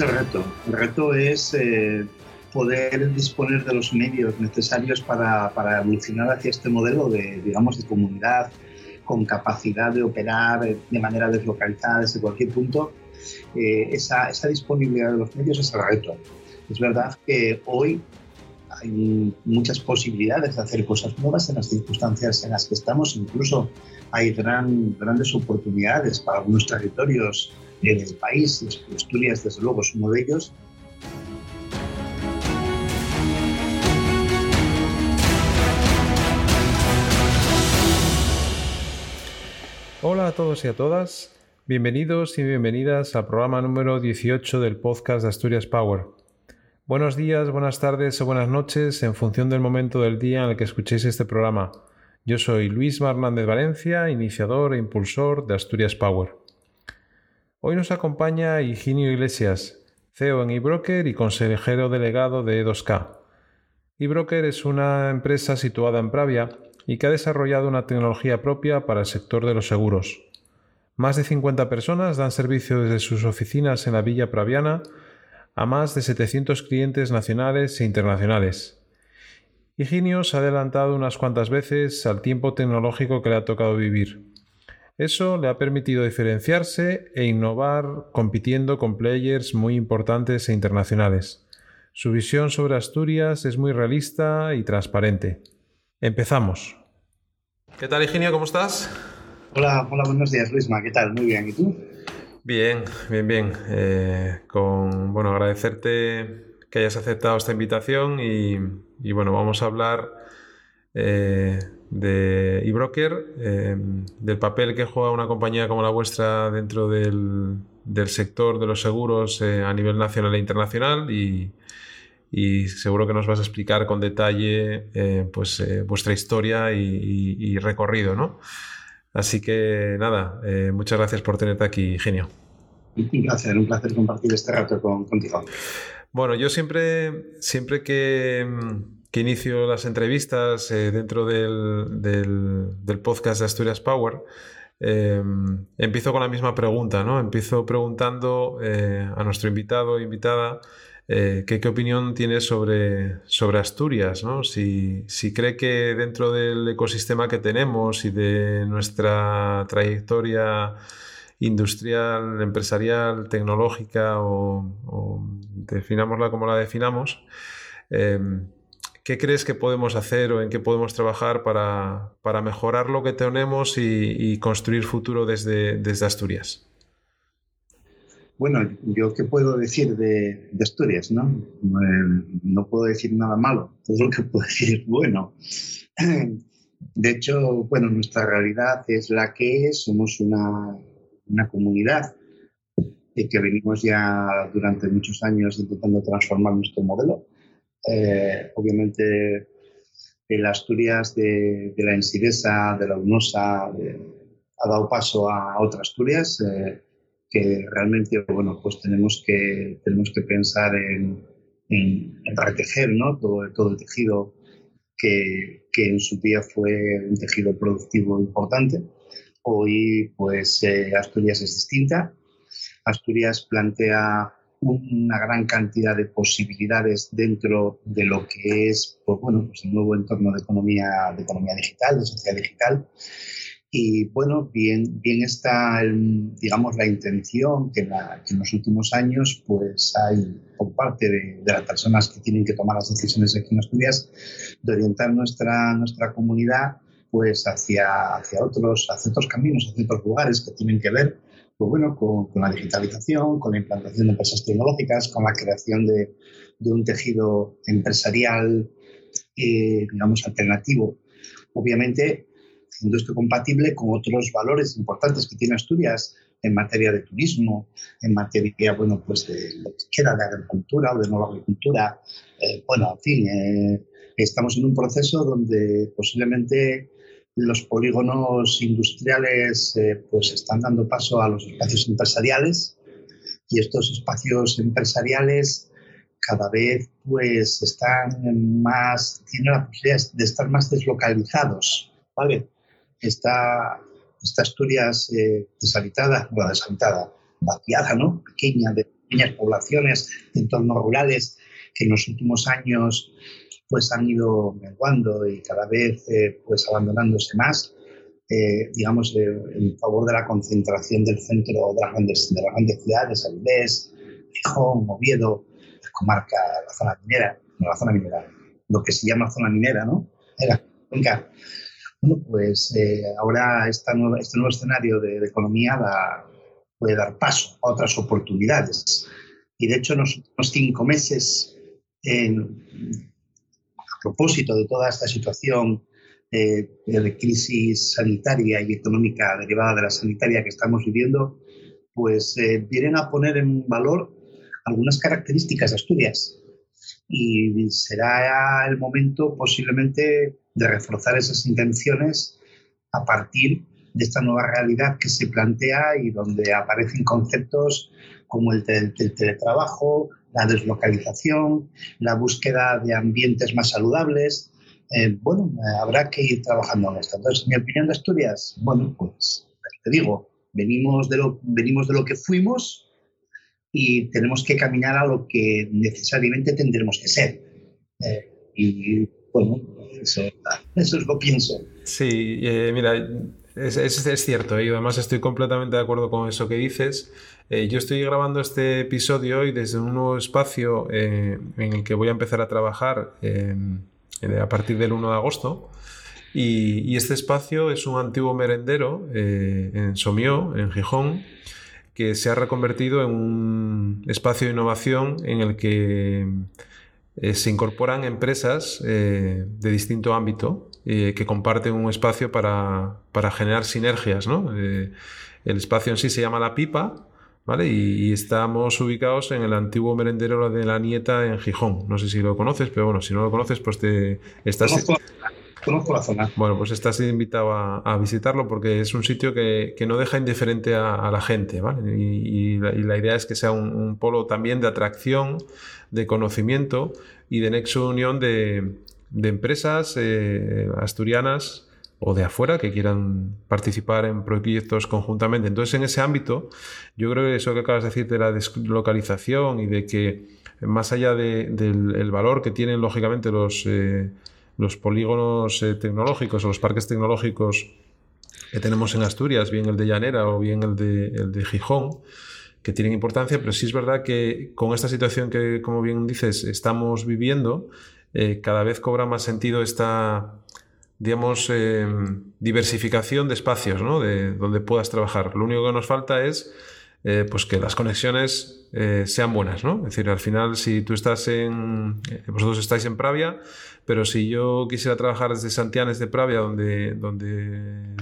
el reto. El reto es eh, poder disponer de los medios necesarios para, para, evolucionar hacia este modelo de, digamos, de comunidad con capacidad de operar de manera deslocalizada desde cualquier punto. Eh, esa, esa disponibilidad de los medios es el reto. Es verdad que hoy hay muchas posibilidades de hacer cosas nuevas en las circunstancias en las que estamos. Incluso hay gran, grandes oportunidades para algunos territorios en el país. Asturias, desde luego, es uno de ellos. Hola a todos y a todas. Bienvenidos y bienvenidas al programa número 18 del podcast de Asturias Power. Buenos días, buenas tardes o buenas noches en función del momento del día en el que escuchéis este programa. Yo soy Luis Hernández Valencia, iniciador e impulsor de Asturias Power. Hoy nos acompaña Higinio Iglesias, CEO en eBroker y consejero delegado de E2K. eBroker es una empresa situada en Pravia y que ha desarrollado una tecnología propia para el sector de los seguros. Más de 50 personas dan servicio desde sus oficinas en la Villa Praviana a más de 700 clientes nacionales e internacionales. Higinio se ha adelantado unas cuantas veces al tiempo tecnológico que le ha tocado vivir. Eso le ha permitido diferenciarse e innovar compitiendo con players muy importantes e internacionales. Su visión sobre Asturias es muy realista y transparente. Empezamos. ¿Qué tal, Higinio? ¿Cómo estás? Hola, hola, buenos días, Luisma. ¿Qué tal? Muy bien. ¿Y tú? Bien, bien, bien. Eh, con bueno, agradecerte que hayas aceptado esta invitación y, bueno, vamos a hablar eh, de eBroker, eh, del papel que juega una compañía como la vuestra dentro del, sector de los seguros eh, a nivel nacional e internacional y, seguro que nos vas a explicar con detalle pues, vuestra historia y, recorrido, ¿no? Así que nada, muchas gracias por tenerte aquí, Genio. Un placer, un placer compartir este rato contigo. Bueno, yo siempre, siempre que que inicio las entrevistas eh, dentro del, del, podcast de Asturias Power, eh, empiezo con la misma pregunta, ¿no? Empiezo preguntando eh, a nuestro invitado o invitada qué, opinión tiene sobre, sobre Asturias, ¿no? Si, si, cree que dentro del ecosistema que tenemos y de nuestra trayectoria industrial, empresarial, tecnológica o, o definámosla como la definamos, ¿Qué crees que podemos hacer o en qué podemos trabajar para, mejorar lo que tenemos y, construir futuro desde, desde, Asturias? Bueno, yo qué puedo decir de, Asturias, ¿no? Eh, no puedo decir nada malo, todo lo que puedo decir es bueno. De hecho, bueno, nuestra realidad es la que es, somos una, una comunidad que venimos ya durante muchos años intentando transformar nuestro modelo eh, obviamente, el Asturias de, la Ensidesa, de la UNOSA, ha dado paso a otras Asturias eh, que realmente, bueno, pues tenemos que, tenemos que pensar en, en, retejer ¿no? todo, todo el tejido que, que, en su día fue un tejido productivo importante. Hoy, pues, eh, Asturias es distinta. Asturias plantea una gran cantidad de posibilidades dentro de lo que es pues bueno, pues el nuevo entorno de economía, de economía digital, de sociedad digital. Y bueno, bien, bien está, digamos, la intención que, en los últimos años pues hay por parte de, de, las personas que tienen que tomar las decisiones aquí en Asturias de orientar nuestra, nuestra comunidad pues hacia, hacia, otros, hacia otros caminos, hacia otros lugares que tienen que ver pues bueno, con, la digitalización, con la implantación de empresas tecnológicas, con la creación de, un tejido empresarial, eh, digamos, alternativo. Obviamente, esto compatible con otros valores importantes que tiene Asturias en materia de turismo, en materia, bueno, pues de lo que queda de agricultura o de nueva agricultura. Eh, bueno, en fin, eh, estamos en un proceso donde posiblemente los polígonos industriales eh, pues están dando paso a los espacios empresariales y estos espacios empresariales cada vez pues están más, tienen la posibilidad de estar más deslocalizados, ¿vale? Esta, esta Asturias eh, deshabitada, bueno, deshabitada, vaciada, ¿no? Pequeña de, pequeñas poblaciones de entornos rurales que en los últimos años pues han ido menguando y cada vez eh, pues abandonándose más, eh, digamos, en favor de la concentración del centro de las grandes, de las grandes ciudades, Avilés, Gijón, Oviedo, la comarca, la zona minera, no la zona minera, lo que se llama zona minera, ¿no? Era, bueno, pues eh, ahora esta nueva, este nuevo escenario de, economía puede dar paso a otras oportunidades. Y de hecho, en los cinco meses, a propósito de toda esta situación eh, de crisis sanitaria y económica derivada de la sanitaria que estamos viviendo, pues eh, vienen a poner en valor algunas características de Asturias. Y será el momento posiblemente de reforzar esas intenciones a partir de esta nueva realidad que se plantea y donde aparecen conceptos como el, teletrabajo, la deslocalización, la búsqueda de ambientes más saludables. Eh, bueno, habrá que ir trabajando en esto. Entonces, mi opinión de Asturias, bueno, pues te digo, venimos de lo, venimos de lo que fuimos y tenemos que caminar a lo que necesariamente tendremos que ser. Eh, y bueno, eso, eso es lo que pienso. Sí, eh, mira, es, cierto, y además estoy completamente de acuerdo con eso que dices. Eh, yo estoy grabando este episodio hoy desde un nuevo espacio eh, en el que voy a empezar a trabajar a partir del 1 de agosto. Y, este espacio es un antiguo merendero en Somió, en Gijón, que se ha reconvertido en un espacio de innovación en el que eh, se incorporan empresas eh, de distinto ámbito eh, que comparten un espacio para, generar sinergias. el espacio en sí se llama La Pipa ¿vale? Y, estamos ubicados en el antiguo merendero de la Nieta en Gijón. No sé si lo conoces, pero bueno, si no lo conoces, pues te estás... Conozco, la zona. Bueno, pues estás invitado a, visitarlo porque es un sitio que, no deja indiferente a, la gente, ¿vale? Y, la, idea es que sea un polo también de atracción de conocimiento y de nexo unión de, empresas eh, asturianas o de afuera que quieran participar en proyectos conjuntamente. Entonces, en ese ámbito, yo creo que eso que acabas de decir de la deslocalización y de que más allá del valor que tienen, lógicamente, los, eh, los polígonos eh, tecnológicos o los parques tecnológicos que tenemos en Asturias, bien el de Llanera o bien el de, el de Gijón, que tienen importancia, pero sí es verdad que con esta situación que, como bien dices, estamos viviendo, eh, cada vez cobra más sentido esta, digamos, em, diversificación de espacios, ¿no? De donde puedas trabajar. Lo único que nos falta es eh, pues que las conexiones eh, sean buenas, ¿no? Es decir, al final, si tú estás en. vosotros estáis en Pravia, pero si yo quisiera trabajar desde Santianes de Pravia, donde, donde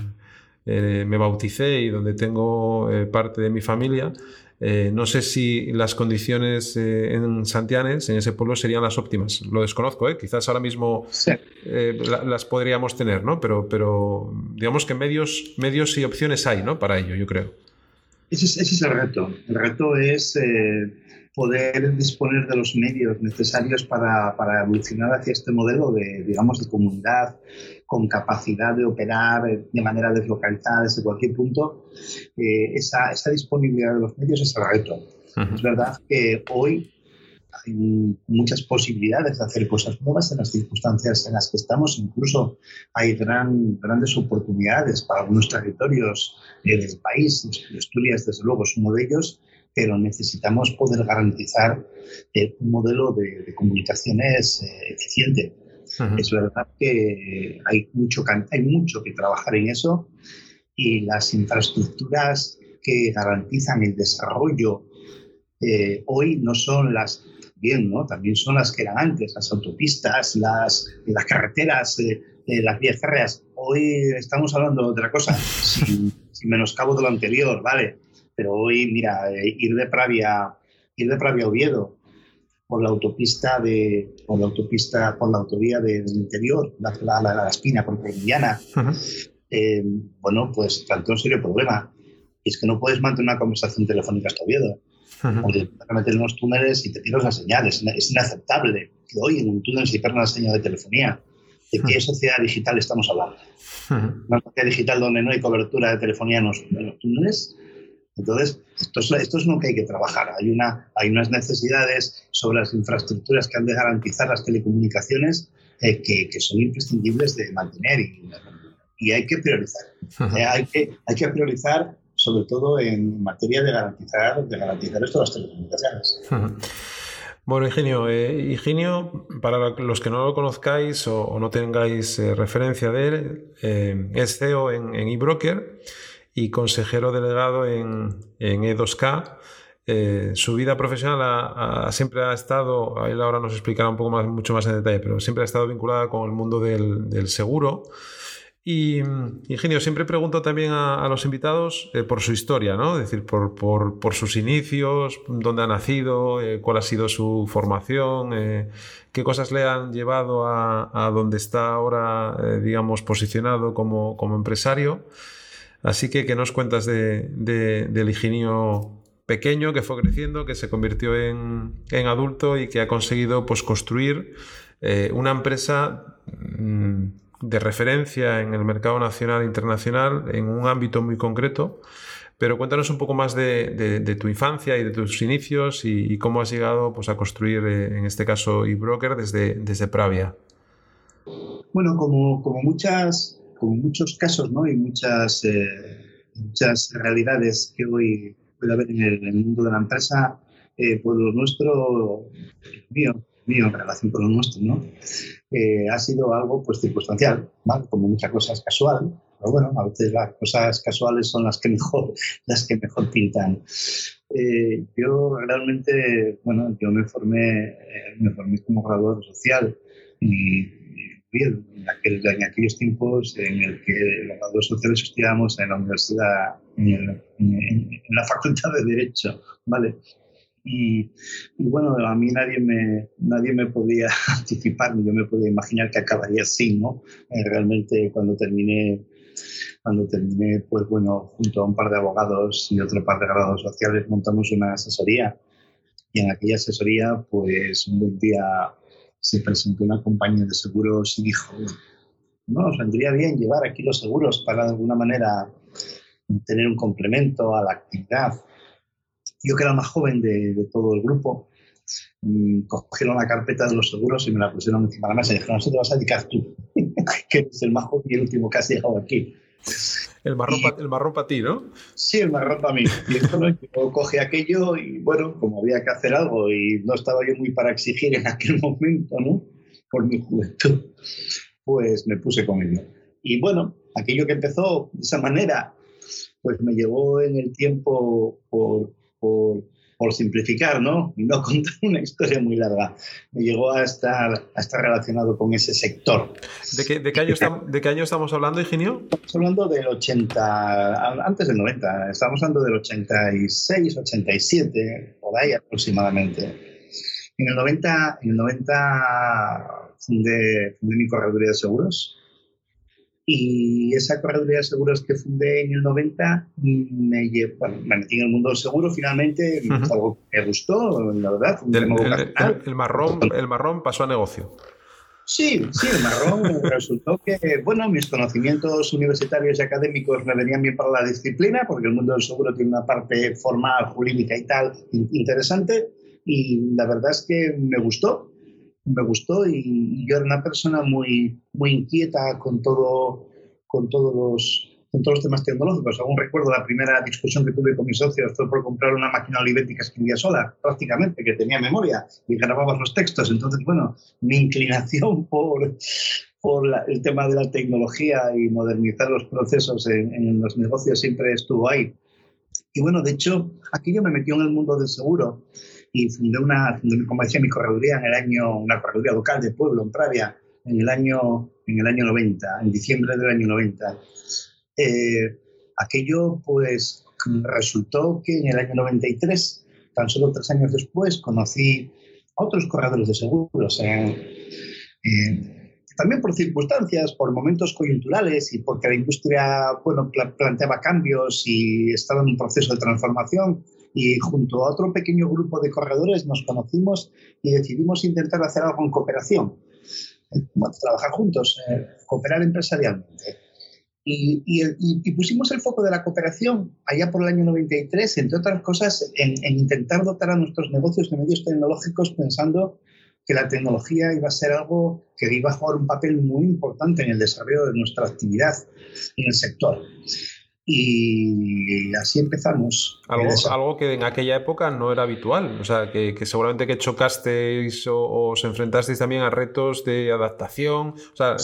me bauticé y donde tengo parte de mi familia, eh, no sé si las condiciones eh, en Santianes, en ese pueblo, serían las óptimas. Lo desconozco, ¿eh? quizás ahora mismo las podríamos tener, ¿no? Pero, pero digamos que medios, medios y opciones hay, ¿no? Para ello, yo creo. Ese es, el reto. El reto es poder disponer de los medios necesarios para, para, evolucionar hacia este modelo de, digamos, de comunidad con capacidad de operar de manera deslocalizada desde cualquier punto. Eh, esa, esa, disponibilidad de los medios es el reto. Es verdad que hoy hay muchas posibilidades de hacer cosas nuevas en las circunstancias en las que estamos. Incluso hay gran, grandes oportunidades para algunos territorios eh, del país. Asturias, desde luego, es uno de ellos pero necesitamos poder garantizar eh, un modelo de, comunicaciones eh, eficiente. Es verdad que hay mucho, hay mucho que trabajar en eso y las infraestructuras que garantizan el desarrollo eh, hoy no son las bien, ¿no? También son las que eran antes, las autopistas, las, las carreteras, las vías férreas. Hoy estamos hablando de otra cosa, sin, sin menoscabo de lo anterior, ¿vale? Pero hoy, mira, eh, ir de Pravia, ir de Pravia a Oviedo por la autopista de, por la autopista, por la autovía del interior, la, la, la, espina por Colombiana, eh, bueno, pues tanto un serio problema. Es que no puedes mantener una conversación telefónica hasta Oviedo. Vas a meter en unos túneles y te pierdes la señal. Es, inaceptable que hoy en un túnel se pierda la señal de telefonía. ¿De qué sociedad digital estamos hablando? Una sociedad digital donde no hay cobertura de telefonía en los túneles Entonces, esto es, esto es lo que hay que trabajar. Hay, una, hay unas necesidades sobre las infraestructuras que han de garantizar las telecomunicaciones eh, que, que, son imprescindibles de mantener y, y hay que priorizar. Eh, hay, que, hay que priorizar sobre todo en materia de garantizar, de garantizar esto las telecomunicaciones. Bueno, Ingenio, eh, Ingenio, para los que no lo conozcáis o, no tengáis eh, referencia de él, eh, es CEO en, en eBroker y consejero delegado en, E2K. su vida profesional siempre ha estado, él ahora nos explicará un poco más, mucho más en detalle, pero siempre ha estado vinculada con el mundo del, del seguro. Y, Ingenio, siempre pregunto también a, los invitados eh, por su historia, ¿no? Es decir, por, sus inicios, dónde ha nacido, eh, cuál ha sido su formación, eh, qué cosas le han llevado a, donde está ahora, digamos, posicionado como, empresario. Así que, ¿qué nos cuentas de, del Ingenio pequeño que fue creciendo, que se convirtió en, adulto y que ha conseguido pues, construir una empresa... Mm, de referencia en el mercado nacional e internacional en un ámbito muy concreto. Pero cuéntanos un poco más de, tu infancia y de tus inicios y, cómo has llegado pues, a construir, eh, en este caso, eBroker desde, desde Pravia. Bueno, como, como, muchas, como muchos casos ¿no? y muchas, eh, muchas realidades que hoy puede haber en el, mundo de la empresa, eh, pues lo nuestro, mío, mío en relación con lo nuestro, ¿no? Eh, ha sido algo pues circunstancial, ¿vale? como muchas cosas casual, pero bueno, a veces las cosas casuales son las que mejor, las que mejor pintan. Eh, yo realmente, bueno, yo me formé, eh, me formé como graduado social y, en, en, aquellos tiempos en el que los graduados sociales estudiábamos en la universidad, en, en la facultad de Derecho, ¿vale? Y, bueno, a mí nadie me, nadie me podía anticipar, yo me podía imaginar que acabaría así, ¿no? Eh, realmente cuando terminé, cuando terminé, pues bueno, junto a un par de abogados y otro par de grados sociales montamos una asesoría y en aquella asesoría, pues un buen día se presentó una compañía de seguros y dijo, no, nos vendría bien llevar aquí los seguros para de alguna manera tener un complemento a la actividad yo que era el más joven de, todo el grupo, mm, cogieron la carpeta de los seguros y me la pusieron encima de la mesa y dijeron, eso te vas a dedicar tú, que eres el más joven y el último que has llegado aquí. El marrón, para ti, ¿no? Sí, el marrón para mí. Y entonces yo cogí aquello y bueno, como había que hacer algo y no estaba yo muy para exigir en aquel momento, ¿no? Por mi juventud, pues me puse con ello. Y bueno, aquello que empezó de esa manera, pues me llevó en el tiempo por, por, por, simplificar, ¿no? Y no contar una historia muy larga. Me llegó a estar, a estar relacionado con ese sector. ¿De qué, de qué, año, estamos, ¿De qué año estamos hablando, Ingenio? Estamos hablando del 80, antes del 90, estamos hablando del 86, 87, por ahí aproximadamente. En el 90, en el 90 fundé, fundé mi correduría de seguros y esa correduría de seguros que fundé en el 90 me, bueno, me metí en el mundo del seguro finalmente, algo que me gustó, la verdad. el, marrón, el marrón pasó a negocio. Sí, sí, el marrón resultó que, bueno, mis conocimientos universitarios y académicos me venían bien para la disciplina, porque el mundo del seguro tiene una parte formal, jurídica y tal interesante, y la verdad es que me gustó me gustó y yo era una persona muy, muy inquieta con, todo, con, todos los, con todos los temas tecnológicos. Aún recuerdo la primera discusión que tuve con mis socios fue por comprar una máquina olivética que escribía sola, prácticamente, que tenía memoria y grababa los textos. Entonces, bueno, mi inclinación por, por el tema de la tecnología y modernizar los procesos en, en, los negocios siempre estuvo ahí. Y bueno, de hecho, aquí yo me metí en el mundo del seguro y fundé una, como decía, mi correduría en el año, una correduría local de pueblo, en Pravia, en el año, en el año 90, en diciembre del año 90. Eh, aquello, pues, resultó que en el año 93, tan solo tres años después, conocí otros corredores de seguros. también por circunstancias, por momentos coyunturales y porque la industria bueno, planteaba cambios y estaba en un proceso de transformación y junto a otro pequeño grupo de corredores nos conocimos y decidimos intentar hacer algo en cooperación, trabajar juntos, eh, cooperar empresarialmente. Y, pusimos el foco de la cooperación allá por el año 93, entre otras cosas, en, intentar dotar a nuestros negocios de medios tecnológicos pensando que la tecnología iba a ser algo que iba a jugar un papel muy importante en el desarrollo de nuestra actividad en el sector. Y así empezamos. Algo, algo que en aquella época no era habitual. O sea, que, seguramente que chocasteis o, os enfrentasteis también a retos de adaptación. O sea,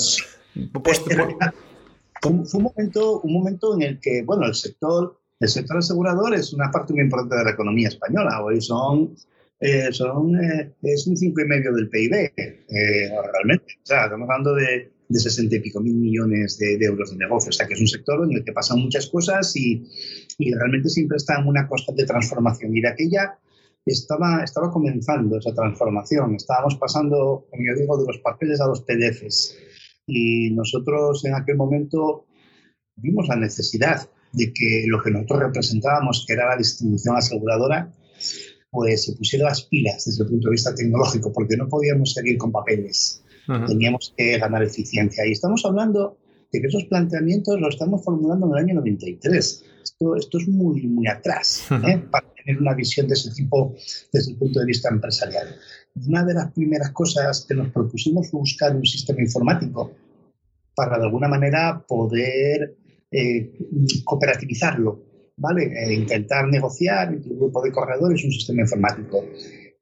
pues, fue, un momento, un momento en el que, bueno, el sector, el sector asegurador es una parte muy importante de la economía española. Hoy son, eh, son eh, es un 5,5 del PIB, eh, realmente. O sea, estamos hablando de, de 60 y pico mil millones de, euros de negocio. O sea, que es un sector en el que pasan muchas cosas y, y realmente siempre está en una constante transformación. Y de aquella estaba, estaba comenzando esa transformación. Estábamos pasando, como yo digo, de los papeles a los PDFs y nosotros en aquel momento vimos la necesidad de que lo que nosotros representábamos, que era la distribución aseguradora, pues se pusiera las pilas desde el punto de vista tecnológico, porque no podíamos seguir con papeles. Teníamos que ganar eficiencia. Y estamos hablando de que esos planteamientos los estamos formulando en el año 93. Esto, esto es muy, muy atrás ¿eh? para tener una visión de ese tipo desde el punto de vista empresarial una de las primeras cosas que nos propusimos fue buscar un sistema informático para de alguna manera poder eh, cooperativizarlo, ¿vale? E intentar negociar entre un grupo de corredores un sistema informático.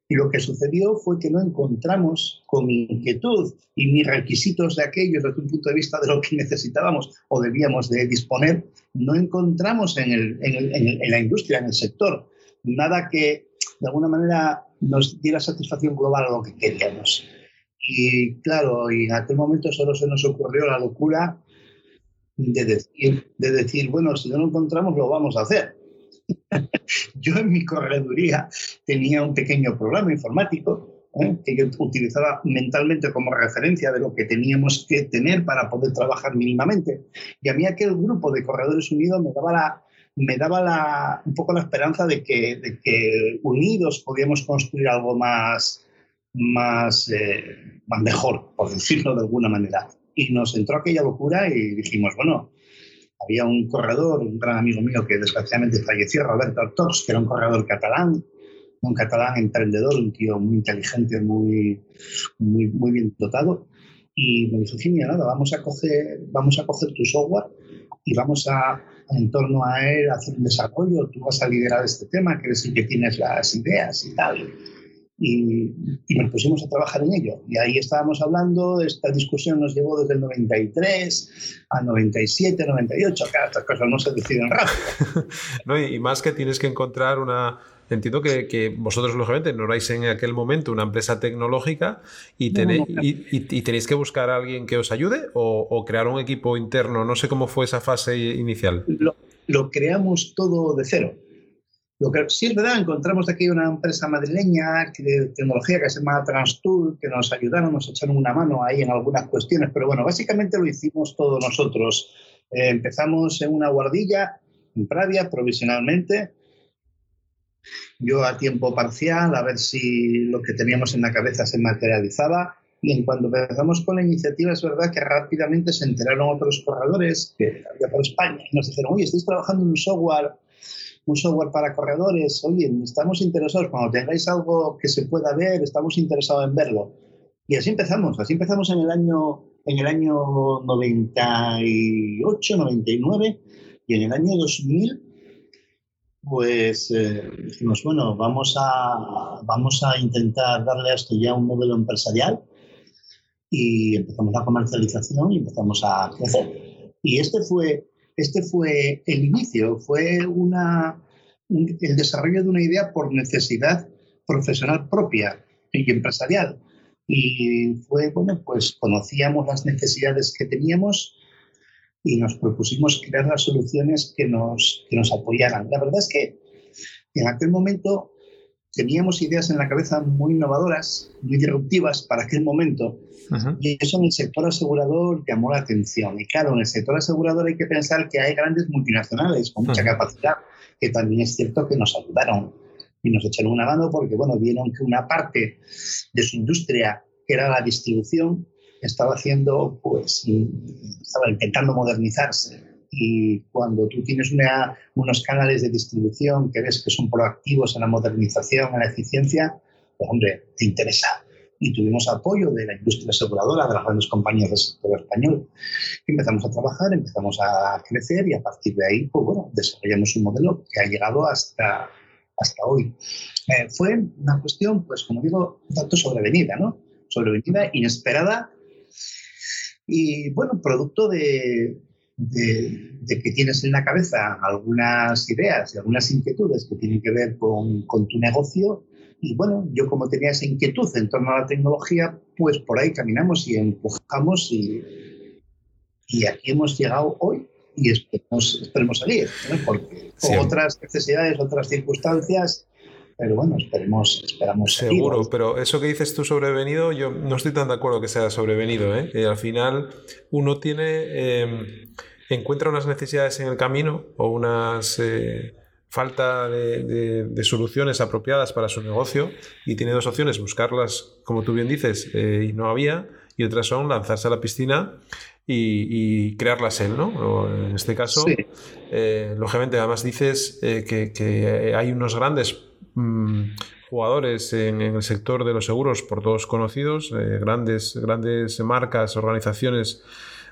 Y lo que sucedió fue que no encontramos con mi inquietud y mis requisitos de aquellos desde un punto de vista de lo que necesitábamos o debíamos de disponer, no encontramos en, el, en la industria, en el sector, nada que de alguna manera nos diera satisfacción global a lo que queríamos. Y claro, y en aquel momento solo se nos ocurrió la locura de decir, de decir bueno, si no lo encontramos, lo vamos a hacer. Yo en mi correduría tenía un pequeño programa informático ¿eh? que yo utilizaba mentalmente como referencia de lo que teníamos que tener para poder trabajar mínimamente. Y a mí aquel grupo de Corredores Unidos me daba la, me daba la, un poco la esperanza de que, de que unidos podíamos construir algo más, más, eh, más mejor, por decirlo de alguna manera. Y nos entró aquella locura y dijimos, bueno, había un corredor, un gran amigo mío que desgraciadamente falleció, Roberto Artox, que era un corredor catalán, un catalán emprendedor, un tío muy inteligente, muy, muy, muy bien dotado. Y me dijo, genial, nada, vamos a coger, vamos a coger tu software y vamos a, en torno a él hacer un desarrollo, tú vas a liderar este tema, que eres el que tienes las ideas y tal. Y, y, nos pusimos a trabajar en ello. Y ahí estábamos hablando, esta discusión nos llevó desde el 93 a 97, 98, claro, estas cosas no se deciden rápido. no, y más que tienes que encontrar una, entiendo que, vosotros, lógicamente, no erais en aquel momento una empresa tecnológica y, tenéis, y, tenéis que buscar a alguien que os ayude o, crear un equipo interno. No sé cómo fue esa fase inicial. Lo, creamos todo de cero. Lo que, sí es verdad, encontramos aquí una empresa madrileña de tecnología que se llama TransTool, que nos ayudaron, nos echaron una mano ahí en algunas cuestiones, pero bueno, básicamente lo hicimos todos nosotros. Eh, empezamos en una guardilla en Pravia, provisionalmente, yo a tiempo parcial, a ver si lo que teníamos en la cabeza se materializaba. Y en cuanto empezamos con la iniciativa, es verdad que rápidamente se enteraron otros corredores que había por España y nos dijeron, oye, estáis trabajando en un software, un software para corredores, oye, estamos interesados, cuando tengáis algo que se pueda ver, estamos interesados en verlo. Y así empezamos, así empezamos en el año, en el año 98, 99 y en el año 2000 pues eh, dijimos, bueno, vamos a, vamos a intentar darle a esto ya un modelo empresarial y empezamos la comercialización y empezamos a crecer. Y este fue, este fue el inicio, fue una, el desarrollo de una idea por necesidad profesional propia y empresarial. Y fue, bueno, pues conocíamos las necesidades que teníamos y nos propusimos crear las soluciones que nos, que nos apoyaran. La verdad es que en aquel momento teníamos ideas en la cabeza muy innovadoras, muy disruptivas para aquel momento, y eso en el sector asegurador llamó la atención. Y claro, en el sector asegurador hay que pensar que hay grandes multinacionales con mucha capacidad, que también es cierto que nos ayudaron y nos echaron una mano porque, bueno, vieron que una parte de su industria, que era la distribución, estaba haciendo, pues, estaba intentando modernizarse. Y cuando tú tienes unos canales de distribución que ves que son proactivos en la modernización, en la eficiencia, pues hombre, te interesa. Y tuvimos apoyo de la industria aseguradora, de las grandes compañías del sector español. empezamos a trabajar, empezamos a crecer y a partir de ahí, pues bueno, desarrollamos un modelo que ha llegado hasta, hasta hoy. Eh, fue una cuestión, pues como digo, un tanto sobrevenida, ¿no? Sobrevenida, inesperada y bueno, producto de, de, que tienes en la cabeza algunas ideas y algunas inquietudes que tienen que ver con, con, tu negocio. Y bueno, yo como tenía esa inquietud en torno a la tecnología, pues por ahí caminamos y empujamos y, y aquí hemos llegado hoy y esperemos, esperemos salir, porque otras necesidades, otras circunstancias, pero bueno, esperemos, esperamos. Seguro, pero eso que dices tú sobrevenido, yo no estoy tan de acuerdo que sea sobrevenido. ¿eh? al final uno tiene, em, encuentra unas necesidades en el camino o unas eh, falta de, soluciones apropiadas para su negocio y tiene dos opciones, buscarlas, como tú bien dices, eh, y no había, y otras son lanzarse a la piscina y, crearlas él, ¿no? en este caso, eh, lógicamente, además dices que, hay unos grandes Mm, jugadores en, el sector de los seguros por todos conocidos, eh, grandes, grandes marcas, organizaciones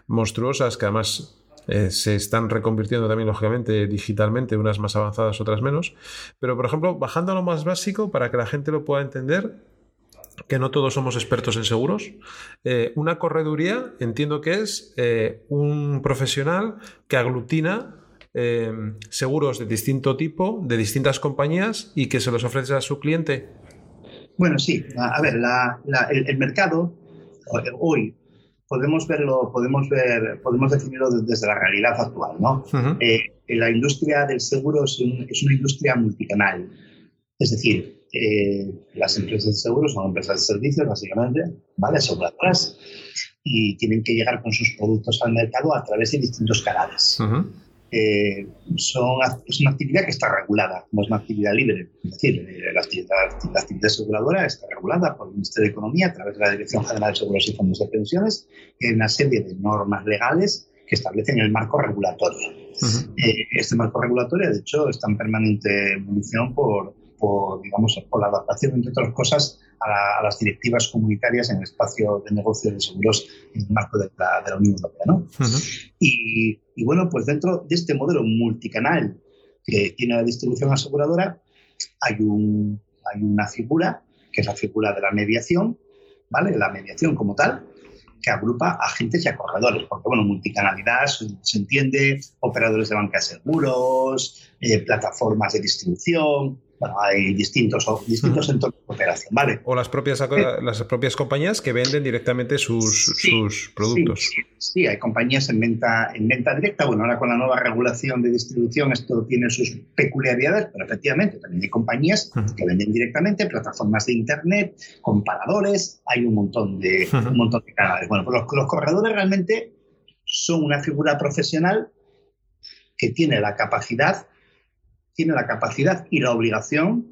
monstruosas que además eh, se están reconvirtiendo también, lógicamente, digitalmente, unas más avanzadas, otras menos. Pero, por ejemplo, bajando a lo más básico, para que la gente lo pueda entender, que no todos somos expertos en seguros, eh, una correduría entiendo que es un profesional que aglutina Em, seguros de distinto tipo, de distintas compañías y que se los ofrece a su cliente? Bueno, sí. A ver, el, mercado hoy podemos verlo, podemos ver, podemos definirlo desde la realidad actual, ¿no? Eh, la industria del seguro es, una industria multicanal. Es decir, eh, las empresas de seguros son empresas de servicios, básicamente, ¿vale? Aseguradoras, y tienen que llegar con sus productos al mercado a través de distintos canales. Eh, son, es una actividad que está regulada, no es una actividad libre. Es decir, eh, la, actividad, la, actividad, aseguradora está regulada por el Ministerio de Economía a través de la Dirección General de Seguros y Fondos de Pensiones, y hay una serie de normas legales que establecen el marco regulatorio. Eh, este marco regulatorio, de hecho, está en permanente evolución por, por, digamos, por la adaptación, entre otras cosas, a, las directivas comunitarias en el espacio de negocio de seguros en el marco de la, Unión Europea. ¿no? y, y, bueno, pues dentro de este modelo multicanal que tiene la distribución aseguradora, hay, un, hay una figura, que es la figura de la mediación, ¿vale? La mediación como tal, que agrupa agentes y a corredores, porque bueno, multicanalidad se, entiende, operadores de banca de seguros, eh, plataformas de distribución, bueno, hay distintos, distintos entornos de operación, ¿vale? O las propias, las propias compañías que venden directamente sus, sus productos. Sí, hay compañías en venta, en venta directa. Bueno, ahora con la nueva regulación de distribución esto tiene sus peculiaridades, pero efectivamente también hay compañías que venden directamente, plataformas de Internet, comparadores, hay un montón de, un montón de canales. Bueno, pues los, los corredores realmente son una figura profesional que tiene la capacidad tiene la capacidad y la obligación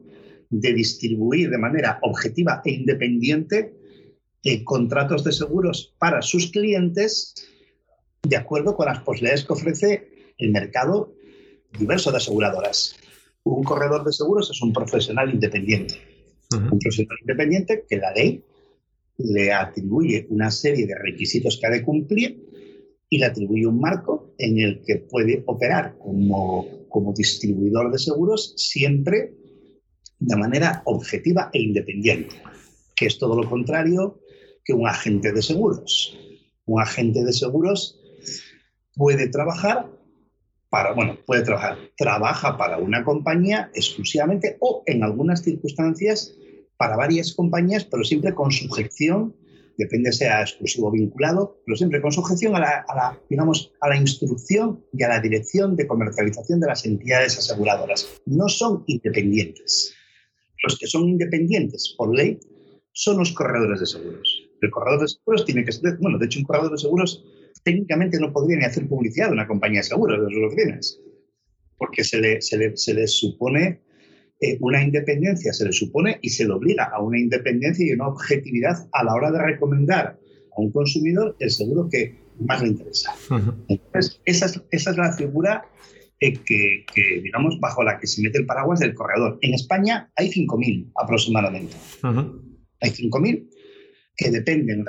de distribuir de manera objetiva e independiente eh, contratos de seguros para sus clientes de acuerdo con las posibilidades que ofrece el mercado diverso de aseguradoras. Un corredor de seguros es un profesional independiente. Un profesional independiente que la ley le atribuye una serie de requisitos que ha de cumplir y le atribuye un marco en el que puede operar como, como distribuidor de seguros siempre de manera objetiva e independiente, que es todo lo contrario que un agente de seguros. Un agente de seguros puede trabajar para, bueno, puede trabajar, trabaja para una compañía exclusivamente o en algunas circunstancias para varias compañías, pero siempre con sujeción depende sea exclusivo o vinculado, pero siempre con sujeción a la, digamos, a la instrucción y a la dirección de comercialización de las entidades aseguradoras. No son independientes. Los que son independientes por ley son los corredores de seguros. El corredor de seguros tiene que ser, bueno, de hecho un corredor de seguros técnicamente no podría ni hacer publicidad de una compañía de seguros de sus oficinas, porque se le, se le, se le supone eh, una independencia se le supone y se le obliga a una independencia y una objetividad a la hora de recomendar a un consumidor el seguro que más le interesa. Entonces, esa es, esa es la figura eh, que, que, digamos, bajo la que se mete el paraguas del corredor. En España hay 5.000 aproximadamente. Hay 5.000 que dependen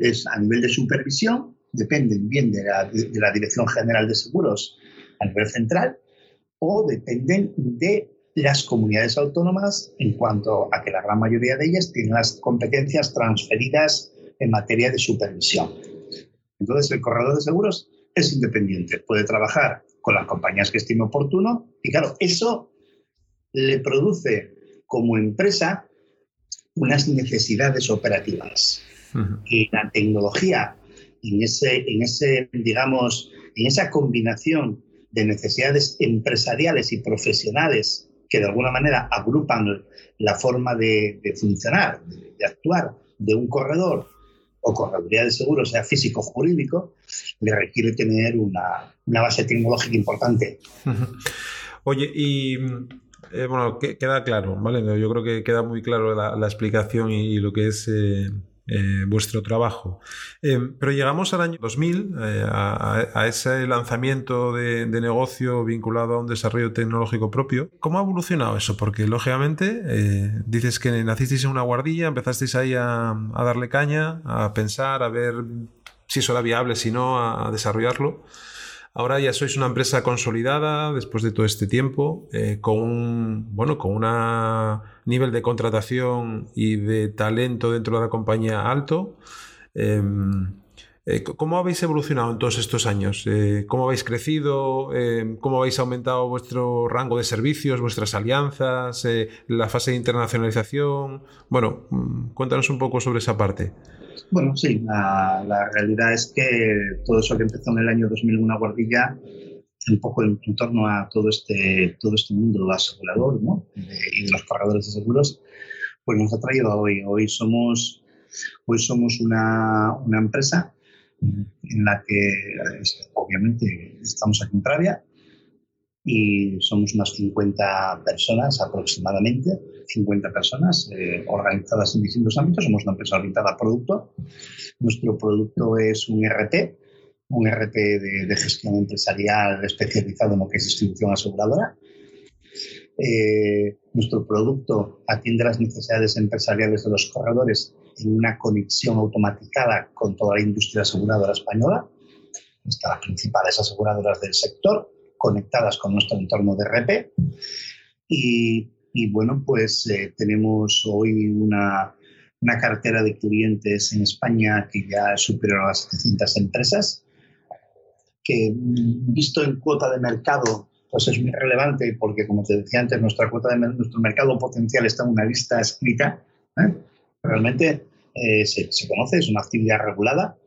es a nivel de supervisión, dependen bien de la, de la Dirección General de Seguros a nivel central o dependen de las comunidades autónomas en cuanto a que la gran mayoría de ellas tienen las competencias transferidas en materia de supervisión. Entonces, el corredor de seguros es independiente, puede trabajar con las compañías que estime oportuno y claro, eso le produce como empresa unas necesidades operativas. Y la tecnología, en ese, en ese, digamos, en esa combinación de necesidades empresariales y profesionales que de alguna manera agrupan la forma de, funcionar, de, actuar de un corredor o correduría de seguros, sea físico o jurídico, le requiere tener una, base tecnológica importante. Oye, y eh, bueno, queda claro, ¿vale? Yo creo que queda muy claro la, explicación y, lo que es eh, eh, vuestro trabajo. Eh, pero llegamos al año 2000, eh, a, ese lanzamiento de, negocio vinculado a un desarrollo tecnológico propio. ¿Cómo ha evolucionado eso? Porque lógicamente dices que nacisteis en una guardilla, empezasteis ahí a, darle caña, a pensar, a ver si eso era viable, si no, a desarrollarlo. Ahora ya sois una empresa consolidada después de todo este tiempo, eh, con un bueno, con un nivel de contratación y de talento dentro de la compañía alto. Em, eh, ¿Cómo habéis evolucionado en todos estos años? Eh, ¿Cómo habéis crecido? Em, ¿Cómo habéis aumentado vuestro rango de servicios, vuestras alianzas, la fase de internacionalización? Bueno, mm, cuéntanos un poco sobre esa parte. Bueno, sí, la, realidad es que todo eso que empezó en el año 2001 Guardilla, un poco en, torno a todo este, todo este mundo asegurador ¿no? y de los corredores de seguros, pues nos ha traído a hoy. Hoy somos, hoy somos una, una empresa en la que obviamente estamos aquí en Pravia y somos unas 50 personas aproximadamente 50 personas eh, organizadas en distintos ámbitos. Somos una empresa orientada a producto. Nuestro producto es un RP, un RP de, gestión empresarial especializado en lo que es distribución aseguradora. Eh, nuestro producto atiende las necesidades empresariales de los corredores en una conexión automatizada con toda la industria aseguradora española, hasta las principales aseguradoras del sector, conectadas con nuestro entorno de RP. Y y bueno, pues eh, tenemos hoy una, una, cartera de clientes en España que ya supera a las 700 empresas, que mm, visto en cuota de mercado, pues es muy relevante porque, como te decía antes, nuestra cuota de nuestro mercado potencial está en una lista escrita. ¿eh? Realmente eh, se, se conoce, es una actividad regulada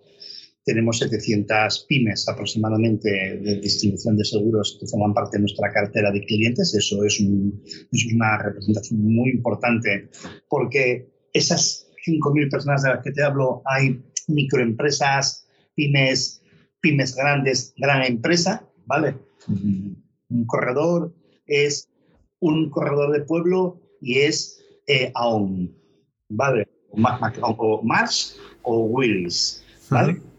tenemos 700 pymes aproximadamente de distribución de seguros que forman parte de nuestra cartera de clientes. Eso es, una representación muy importante porque esas 5.000 personas de las que te hablo hay microempresas, pymes, pymes grandes, gran empresa, ¿vale? Un corredor es un corredor de pueblo y es eh, AON, ¿vale? O Mars o Willis.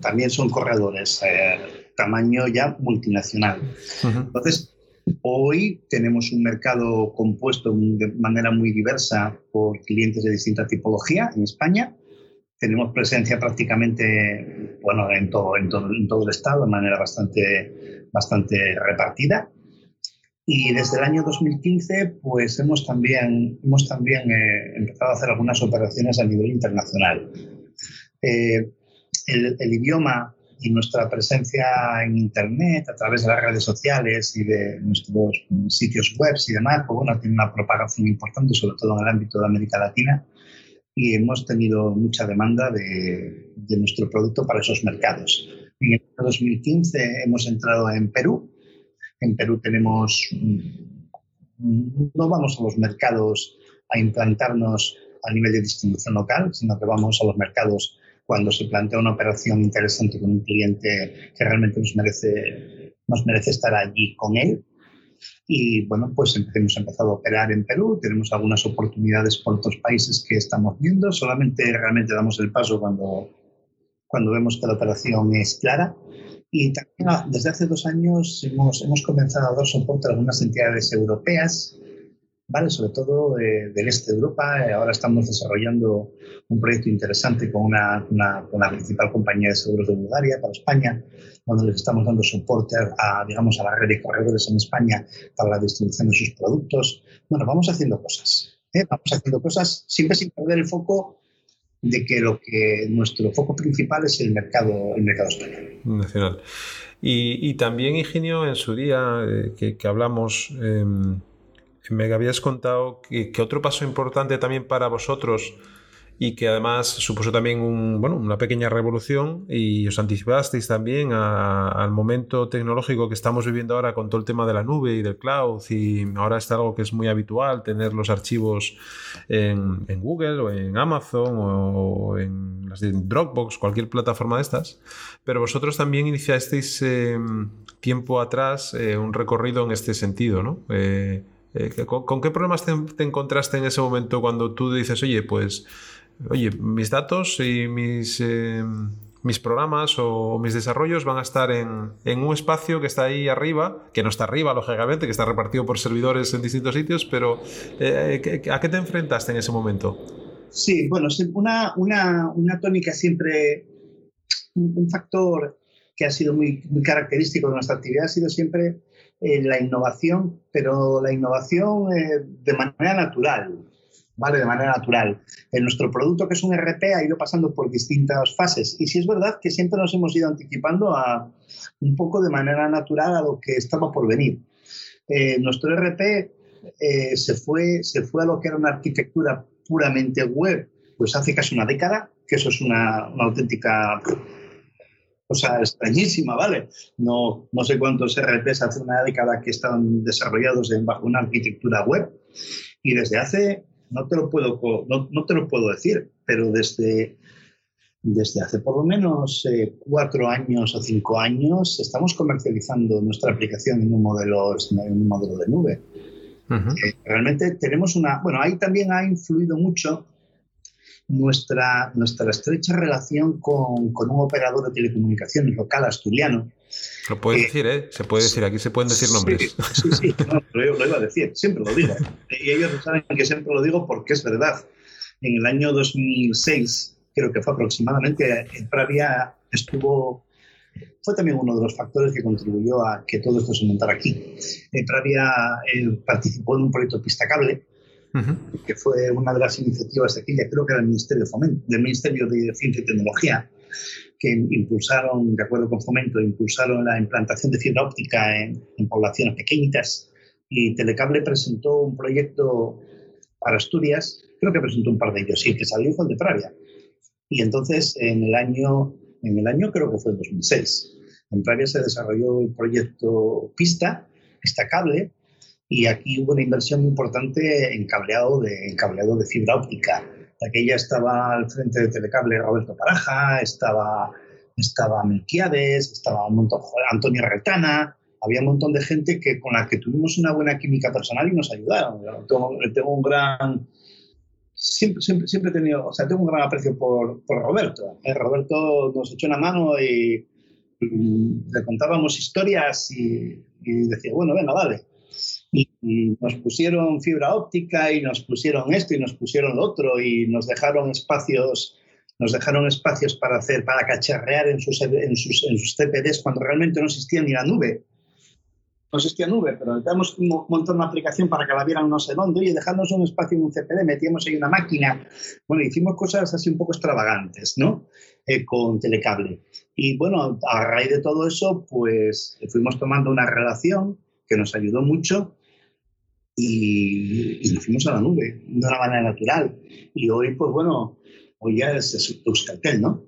También son corredores, eh, tamaño ya multinacional. Entonces, hoy tenemos un mercado compuesto de manera muy diversa por clientes de distinta tipología en España. Tenemos presencia prácticamente bueno, en, todo, en, todo, en todo el estado de manera bastante, bastante repartida. Y desde el año 2015, pues hemos también, hemos también eh, empezado a hacer algunas operaciones a nivel internacional. Eh, el, idioma y nuestra presencia en Internet a través de las redes sociales y de nuestros sitios web y demás, pues bueno, tiene una propagación importante, sobre todo en el ámbito de América Latina, y hemos tenido mucha demanda de, de nuestro producto para esos mercados. En el 2015 hemos entrado en Perú. En Perú tenemos, no vamos a los mercados a implantarnos a nivel de distribución local, sino que vamos a los mercados cuando se plantea una operación interesante con un cliente que realmente nos merece, nos merece estar allí con él. Y bueno, pues hemos empezado a operar en Perú, tenemos algunas oportunidades por otros países que estamos viendo, solamente realmente damos el paso cuando, cuando vemos que la operación es clara. Y también ah, desde hace dos años hemos, hemos comenzado a dar soporte a algunas entidades europeas ¿vale? sobre todo eh, del este de Europa. Eh, ahora estamos desarrollando un proyecto interesante con una, una, principal compañía de seguros de Bulgaria para España, donde les estamos dando soporte a, digamos, a la red de corredores en España para la distribución de sus productos. Bueno, vamos haciendo cosas. ¿eh? Vamos haciendo cosas siempre sin perder el foco de que lo que nuestro foco principal es el mercado, el mercado español. Nacional. Y, y también, Ingenio, en su día que, que, hablamos, em, me habías contado que, otro paso importante también para vosotros y que además supuso también una pequeña revolución y os anticipasteis también al momento tecnológico que estamos viviendo ahora con todo el tema de la nube y del cloud y ahora está algo que es muy habitual tener los archivos en, Google o en Amazon o en, Dropbox, cualquier plataforma de estas, pero vosotros también iniciasteis eh, tiempo atrás eh, un recorrido en este sentido, ¿no? Eh, eh, ¿con, qué problemas te, encontraste en ese momento cuando tú dices, oye, pues, oye, mis datos y mis, eh, mis programas o mis desarrollos van a estar en, un espacio que está ahí arriba, que no está arriba, lógicamente, que está repartido por servidores en distintos sitios, pero eh, ¿a qué te enfrentaste en ese momento? Sí, bueno, una, una, una tónica siempre, un, factor que ha sido muy característico de nuestra actividad ha sido siempre eh, la innovación, pero la innovación eh, de manera natural, ¿vale? De manera natural. En nuestro producto, que es un RP, ha ido pasando por distintas fases. Y sí es verdad que siempre nos hemos ido anticipando a un poco de manera natural a lo que estaba por venir. Eh, nuestro RP se, fue, se fue a lo que era una arquitectura puramente web, pues hace casi una década, que eso es una auténtica cosa extrañísima, ¿vale? No, no sé cuántos RPs hace una década que están desarrollados en, bajo una arquitectura web y desde hace, no te lo puedo, no, no te lo puedo decir, pero desde, desde hace por lo menos eh, cuatro años o cinco años estamos comercializando nuestra aplicación en un modelo, en un modelo de nube. Eh, realmente tenemos una, bueno, ahí también ha influido mucho nuestra, nuestra estrecha relación con, con, un operador de telecomunicaciones local asturiano. Lo puedes eh, decir, ¿eh? Se puede decir, aquí se pueden decir nombres. Sí, sí, lo, iba a decir, siempre lo digo. Y ellos saben que siempre lo digo porque es verdad. En el año 2006, creo que fue aproximadamente, Pravia estuvo fue también uno de los factores que contribuyó a que todo esto se montara aquí. Pravia eh, participó en un proyecto Pista Cable, que fue una de las iniciativas de aquella, creo que era el Ministerio de Fomento, del Ministerio de Ciencia y Tecnología, que impulsaron, de acuerdo con Fomento, impulsaron la implantación de fibra óptica en, poblaciones pequeñitas y Telecable presentó un proyecto para Asturias, creo que presentó un par de ellos, sí, que salió fue el de Pravia. Y entonces, en el año, en el año creo que fue el 2006, en Pravia se desarrolló el proyecto Pista, Pista Cable, y aquí hubo una inversión muy importante en cableado de, cableado de fibra óptica. Aquella estaba al frente de Telecable Roberto Paraja, estaba, estaba Melquiades, estaba un montón, Antonio Retana, había un montón de gente que, con la que tuvimos una buena química personal y nos ayudaron. Tengo, tengo un gran... Siempre, siempre, siempre he tenido, o sea, tengo un gran aprecio por, por Roberto. Eh, Roberto nos echó una mano y, le contábamos historias y, y decía, bueno, venga, vale y nos pusieron fibra óptica y nos pusieron esto y nos pusieron lo otro y nos dejaron espacios nos dejaron espacios para hacer para cacharrear en sus, en sus, en sus CPDs cuando realmente no existía ni la nube no existía nube, pero necesitamos un montón de aplicación para que la vieran no sé dónde, y dejándonos un espacio en un CPD, metíamos ahí una máquina. Bueno, hicimos cosas así un poco extravagantes, ¿no? Eh, con Telecable. Y bueno, a raíz de todo eso, pues fuimos tomando una relación que nos ayudó mucho y, nos fuimos a la nube de una manera natural. Y hoy, pues bueno, hoy ya es, Euskaltel, ¿no?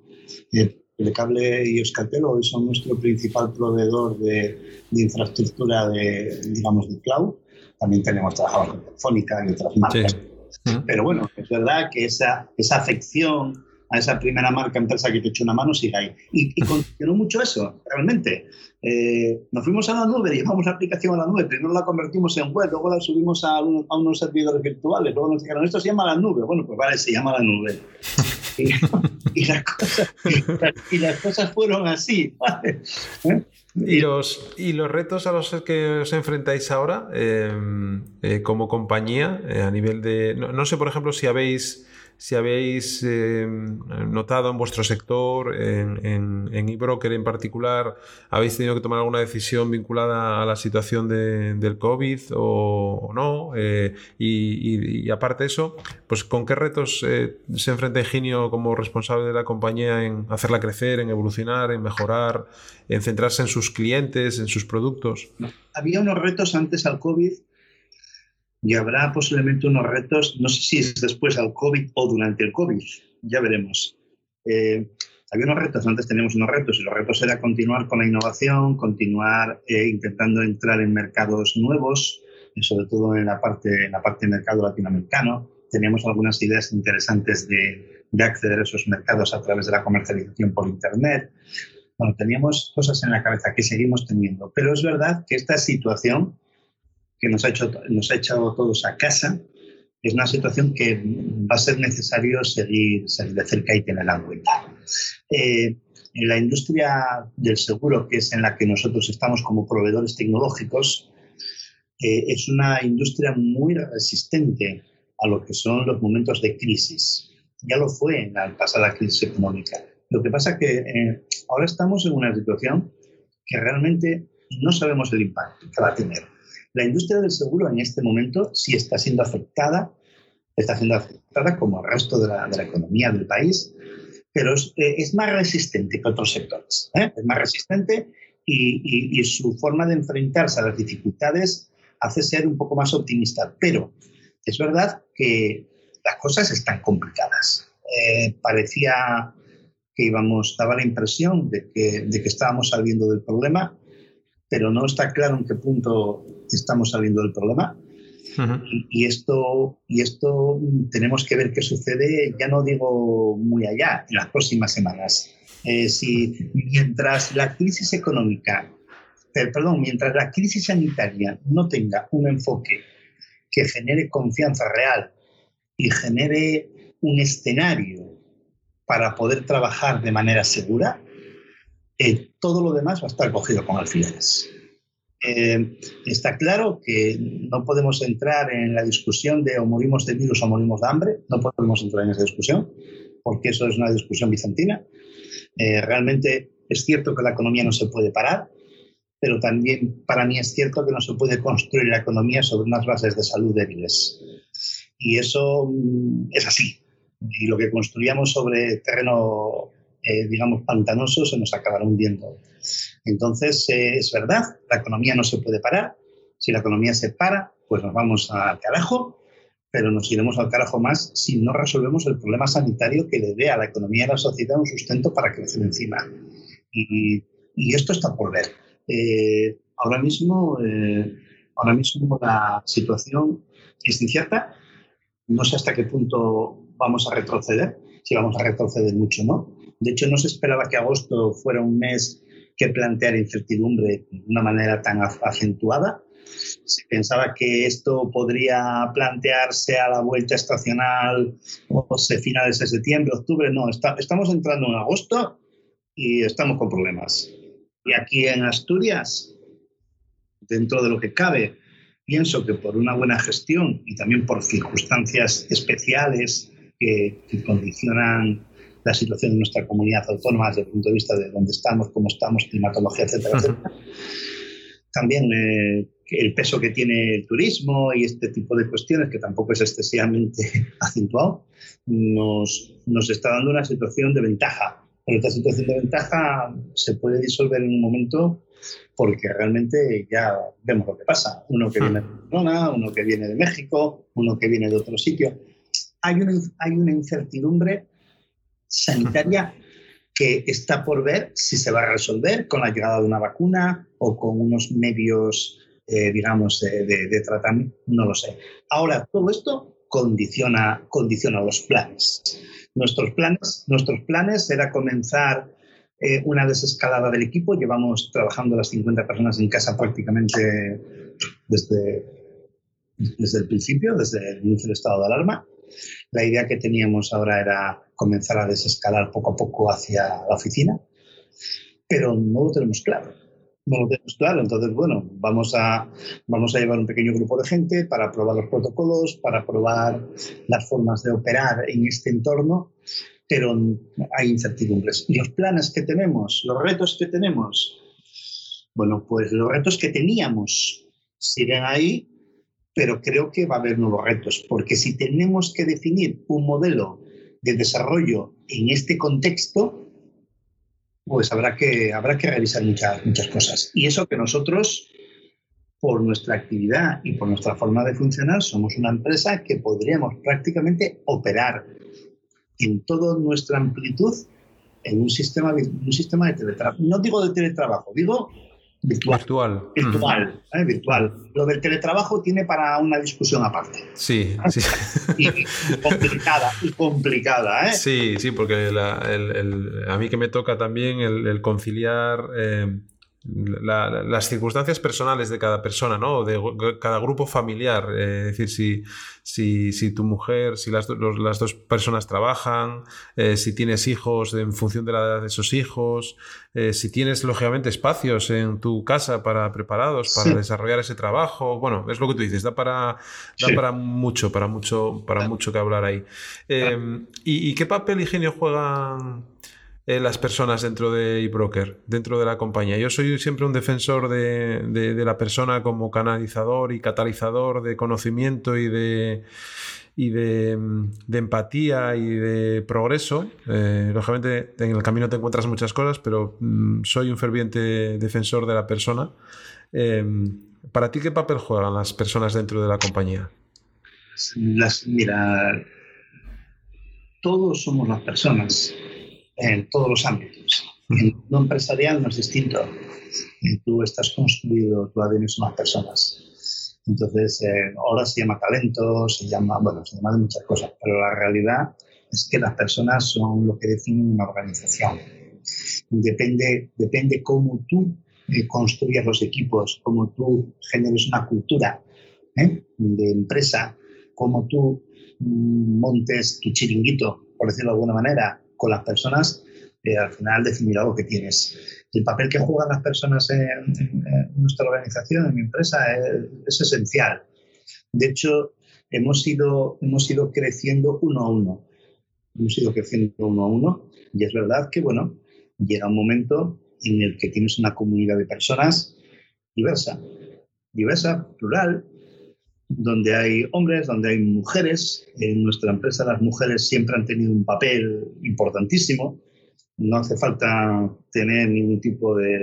Telecable y Euskaltel hoy son nuestro principal proveedor de, de, infraestructura de, digamos, de cloud. También tenemos trabajado con Telefónica y otras marcas. Pero bueno, es verdad que esa, esa afección a esa primera marca empresa que te echó una mano sigue ahí. Y, y continuó mucho eso, realmente. Eh, nos fuimos a la nube, llevamos la aplicación a la nube, primero la convertimos en web, luego la subimos a, unos servidores virtuales, luego nos dijeron, esto se llama la nube. Bueno, pues vale, se llama la nube. Y, las, cosas, fueron así. ¿Eh? ¿Y los, ¿Y los retos a los que os enfrentáis ahora eh, como compañía a nivel de... no, sé, por ejemplo, si habéis si habéis eh, notado en vuestro sector, en, en, en eBroker en particular, habéis tenido que tomar alguna decisión vinculada a la situación del COVID o, no. Eh, y, aparte de eso, pues con qué retos eh, se enfrenta Ingenio como responsable de la compañía en hacerla crecer, en evolucionar, en mejorar, en centrarse en sus clientes, en sus productos. Había unos retos antes al COVID y habrá posiblemente unos retos, no sé si es después del COVID o durante el COVID, ya veremos. Eh, había unos retos, antes teníamos unos retos y los retos era continuar con la innovación, continuar eh, intentando entrar en mercados nuevos, sobre todo en la parte, en la parte de mercado latinoamericano. Teníamos algunas ideas interesantes de, de acceder a esos mercados a través de la comercialización por Internet. Bueno, teníamos cosas en la cabeza que seguimos teniendo, pero es verdad que esta situación que nos ha, hecho, nos ha echado todos a casa, es una situación que va a ser necesario seguir, de cerca y tenerla en cuenta. Eh, en la industria del seguro, que es en la que nosotros estamos como proveedores tecnológicos, eh, es una industria muy resistente a lo que son los momentos de crisis. Ya lo fue en la pasada crisis económica. Lo que pasa es que eh, ahora estamos en una situación que realmente no sabemos el impacto que va a tener. La industria del seguro en este momento sí está siendo afectada, está siendo afectada como el resto de la, economía del país, pero es, eh, más resistente que otros sectores. ¿eh? Es más resistente y, su forma de enfrentarse a las dificultades hace ser un poco más optimista. Pero es verdad que las cosas están complicadas. Eh, parecía que íbamos, daba la impresión de que, de que estábamos saliendo del problema pero no está claro en qué punto estamos saliendo del problema. y, esto, y esto tenemos que ver qué sucede, ya no digo muy allá, en las próximas semanas. Eh, si mientras la crisis económica, eh, perdón, mientras la crisis sanitaria no tenga un enfoque que genere confianza real y genere un escenario para poder trabajar de manera segura, eh, todo lo demás va a estar cogido con alfileres. Eh, está claro que no podemos entrar en la discusión de o morimos de virus o morimos de hambre, no podemos entrar en esa discusión, porque eso es una discusión bizantina. Eh, realmente es cierto que la economía no se puede parar, pero también para mí es cierto que no se puede construir la economía sobre unas bases de salud débiles. Y eso mm, es así. Y lo que construíamos sobre terreno eh, digamos, pantanosos, se nos acabará hundiendo. Entonces, eh, es verdad, la economía no se puede parar. Si la economía se para, pues nos vamos al carajo, pero nos iremos al carajo más si no resolvemos el problema sanitario que le dé a la economía y a la sociedad un sustento para crecer encima. Y, y esto está por ver. Eh, ahora, mismo, ahora mismo la situación es incierta. No sé hasta qué punto vamos a retroceder, si vamos a retroceder mucho o no. De hecho, no se esperaba que agosto fuera un mes que planteara incertidumbre de una manera tan acentuada. Se pensaba que esto podría plantearse a la vuelta estacional o se finales de septiembre, octubre. No, estamos entrando en agosto y estamos con problemas. Y aquí en Asturias, dentro de lo que cabe, pienso que por una buena gestión y también por circunstancias especiales que, que condicionan la situación de nuestra comunidad autónoma desde el punto de vista de dónde estamos, cómo estamos, climatología, etcétera, etcétera. También eh, el peso que tiene el turismo y este tipo de cuestiones, que tampoco es excesivamente acentuado, nos, nos está dando una situación de ventaja. Pero esta situación de ventaja se puede disolver en un momento porque realmente ya vemos lo que pasa. Uno que viene de Barcelona, uno que viene de México, uno que viene de otro sitio. Hay una, hay una incertidumbre sanitaria que está por ver si se va a resolver con la llegada de una vacuna o con unos medios, eh, digamos, de, tratamiento, no lo sé. Ahora, todo esto condiciona, condiciona los planes. Nuestros planes, nuestros planes era comenzar eh, una desescalada del equipo. Llevamos trabajando las 50 personas en casa prácticamente desde, desde el principio, desde el inicio del estado de alarma. la idea que teníamos ahora era comenzar a desescalar poco a poco hacia la oficina, pero no lo tenemos claro. No lo tenemos claro. Entonces, bueno, vamos a, vamos a llevar un pequeño grupo de gente para probar los protocolos, para probar las formas de operar en este entorno, pero hay incertidumbres. ¿Y los planes que tenemos, los retos que tenemos? Bueno, pues los retos que teníamos siguen ahí, pero creo que va a haber nuevos retos, porque si tenemos que definir un modelo de desarrollo en este contexto, pues habrá que, habrá que revisar muchas, muchas cosas. Y eso que nosotros, por nuestra actividad y por nuestra forma de funcionar, somos una empresa que podríamos prácticamente operar en toda nuestra amplitud en un sistema, un sistema de teletrabajo. No digo de teletrabajo, digo Virtual. Virtual. ¿eh? virtual. Lo del teletrabajo tiene para una discusión aparte. Sí, sí. Y, complicada, y complicada. ¿eh? Sí, sí, porque a mí que me toca también el, conciliar eh, las circunstancias personales de cada persona, ¿no? De cada grupo familiar. Eh, es decir, si, si, si, tu mujer, si las, las dos personas trabajan, eh, si tienes hijos en función de la edad de esos hijos, eh, si tienes, lógicamente, espacios en tu casa para preparados para desarrollar ese trabajo. Bueno, es lo que tú dices, da para, da para mucho, para mucho, para mucho que hablar ahí. ¿y, ¿y, qué papel ingenio juegan eh, las personas dentro de eBroker, dentro de la compañía. Yo soy siempre un defensor de, la persona como canalizador y catalizador de conocimiento y de, y de, empatía y de progreso. Eh, lógicamente en el camino te encuentras muchas cosas, pero mm, soy un ferviente defensor de la persona. Em, ¿Para ti qué papel juegan las personas dentro de la compañía? Las, mira, todos somos las personas en todos los ámbitos. En el mundo empresarial no es distinto. Tú estás construido, tú son las personas. Entonces, eh, ahora se llama talento, se llama, bueno, se llama de muchas cosas, pero la realidad es que las personas son lo que definen una organización. Depende, depende cómo tú eh, construyas los equipos, cómo tú generes una cultura ¿eh? de empresa, cómo tú mm, montes tu chiringuito, por decirlo de alguna manera, con las personas, eh, al final definirá lo que tienes. El papel que juegan las personas en, nuestra organización, en mi empresa, es, esencial. De hecho, hemos ido, hemos ido creciendo uno a uno. Hemos ido creciendo uno a uno y es verdad que, bueno, llega un momento en el que tienes una comunidad de personas diversa, diversa, plural, donde hay hombres, donde hay mujeres. En nuestra empresa las mujeres siempre han tenido un papel importantísimo. No hace falta tener ningún tipo de,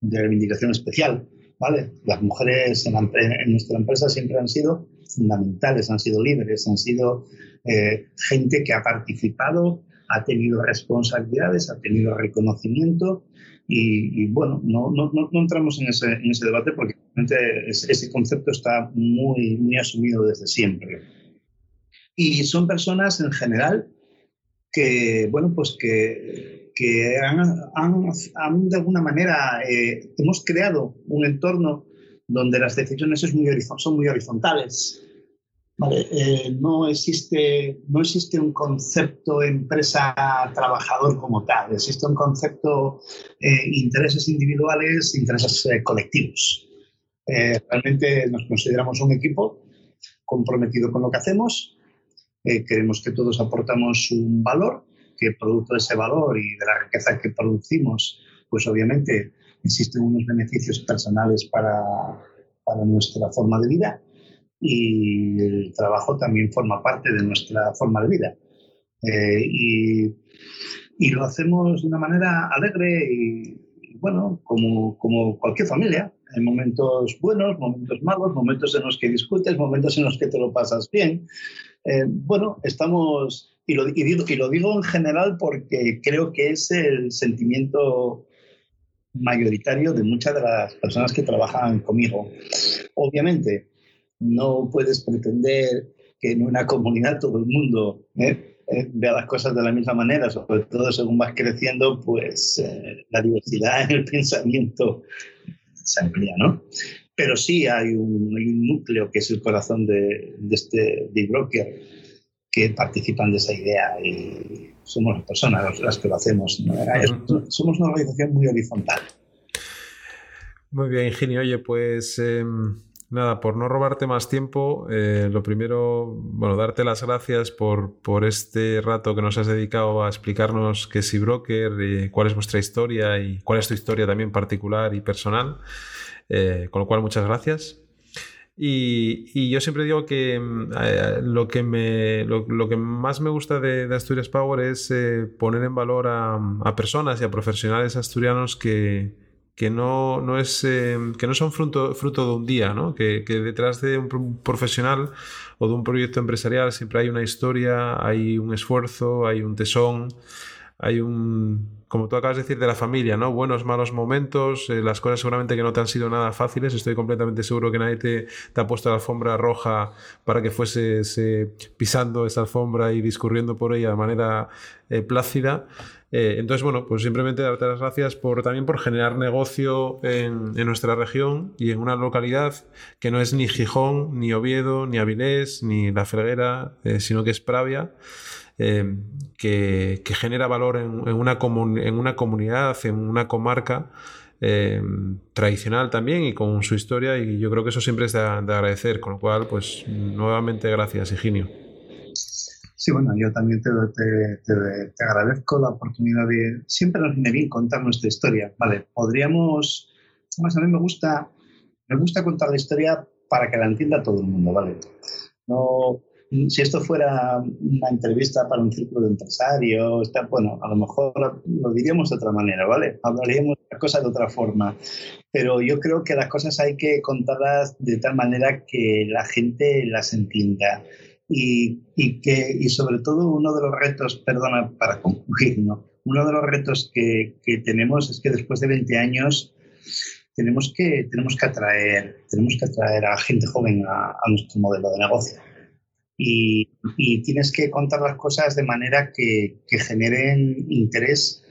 reivindicación especial. ¿vale? Las mujeres en, nuestra empresa siempre han sido fundamentales, han sido líderes, han sido eh, gente que ha participado, ha tenido responsabilidades, ha tenido reconocimiento y, bueno, no, no, no, entramos en ese, en ese debate porque ese concepto está muy, muy asumido desde siempre. Y son personas en general que, bueno, pues que, que han, han, de alguna manera, eh, hemos creado un entorno donde las decisiones es muy, son muy horizontales, eh, no, existe, no existe un concepto empresa-trabajador como tal, existe un concepto eh, intereses individuales, intereses eh, realmente nos consideramos un equipo comprometido con lo que hacemos, creemos que todos aportamos un valor, que producto de ese valor y de la riqueza que producimos, pues obviamente existen unos beneficios personales para, para nuestra forma de vida y el trabajo también forma parte de nuestra forma de vida. Eh, y, y, lo hacemos de una manera alegre y, bueno, como, como, cualquier familia. Hay momentos buenos, momentos malos, momentos en los que discutes, momentos en los que te lo pasas bien. Eh, bueno, estamos, y lo, y, digo, y lo digo en general porque creo que es el sentimiento mayoritario de muchas de las personas que trabajan conmigo. Obviamente, no puedes pretender que en una comunidad todo el mundo ¿eh? Eh, vea las cosas de la misma manera, sobre todo según vas creciendo, pues eh, la diversidad en el pensamiento se amplía, ¿no? Pero sí hay un, núcleo que es el corazón de, este de broker que participan de esa idea y somos las personas las que lo hacemos. Somos una organización muy horizontal. Muy bien, Ingenio. Oye, pues em, nada, por no robarte más tiempo, eh, lo primero, bueno, darte las gracias por, por, este rato que nos has dedicado a explicarnos qué es eBroker, eh, cuál es vuestra historia y cuál es tu historia también particular y personal. Eh, con lo cual, muchas gracias. Y, yo siempre digo que mm, lo, que me, lo, que más me gusta de, Asturias Power es poner en valor a personas y a profesionales asturianos que, que no, no, es, eh, que no son fruto, fruto de un día, ¿no? Que, que, detrás de un profesional o de un proyecto empresarial siempre hay una historia, hay un esfuerzo, hay un tesón, hay un, como tú acabas de decir, de la familia, ¿no? Buenos, malos momentos, eh, las cosas seguramente que no te han sido nada fáciles, estoy completamente seguro que nadie te, te ha puesto la alfombra roja para que fueses pisando esa alfombra y discurriendo por ella de manera eh, plácida. Eh, entonces, bueno, pues simplemente darte las gracias por, también por generar negocio en, nuestra región y en una localidad que no es ni Gijón, ni Oviedo, ni Avilés, ni La Freguera, eh, sino que es Pravia. Eh, que, genera valor en, una en, una comunidad, en una comarca tradicional también y con su historia y yo creo que eso siempre es de, de agradecer, con lo cual pues nuevamente gracias Higinio. Sí, bueno, yo también te, te, agradezco la oportunidad de... Siempre nos viene bien contar nuestra historia, ¿vale? Podríamos... Además, a mí me gusta, me gusta contar la historia para que la entienda todo el mundo, ¿vale? No, si esto fuera una entrevista para un círculo de empresarios, bueno, a lo mejor lo diríamos de otra manera, ¿vale? Hablaríamos de las cosas de otra forma. Pero yo creo que las cosas hay que contarlas de tal manera que la gente las entienda y, y, que, y sobre todo uno de los retos, perdona para concluir, ¿no? uno de los retos que, que, tenemos es que después de 20 años tenemos que, tenemos que, atraer, tenemos que atraer a gente joven a, nuestro modelo de negocio. Y, y, tienes que contar las cosas de manera que, que, generen interés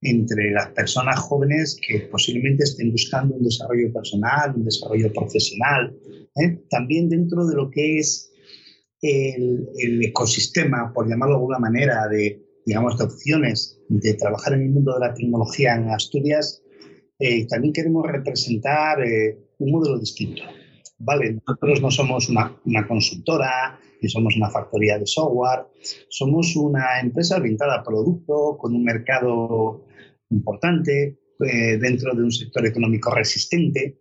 entre las personas jóvenes que posiblemente estén buscando un desarrollo personal, un desarrollo profesional, ¿eh? también dentro de lo que es el, ecosistema, por llamarlo de alguna manera, de, digamos, de opciones de trabajar en el mundo de la tecnología en Asturias, eh, también queremos representar eh, un modelo distinto. Vale, nosotros no somos una, una, consultora, ni somos una factoría de software, somos una empresa orientada a producto, con un mercado importante, eh, dentro de un sector económico resistente,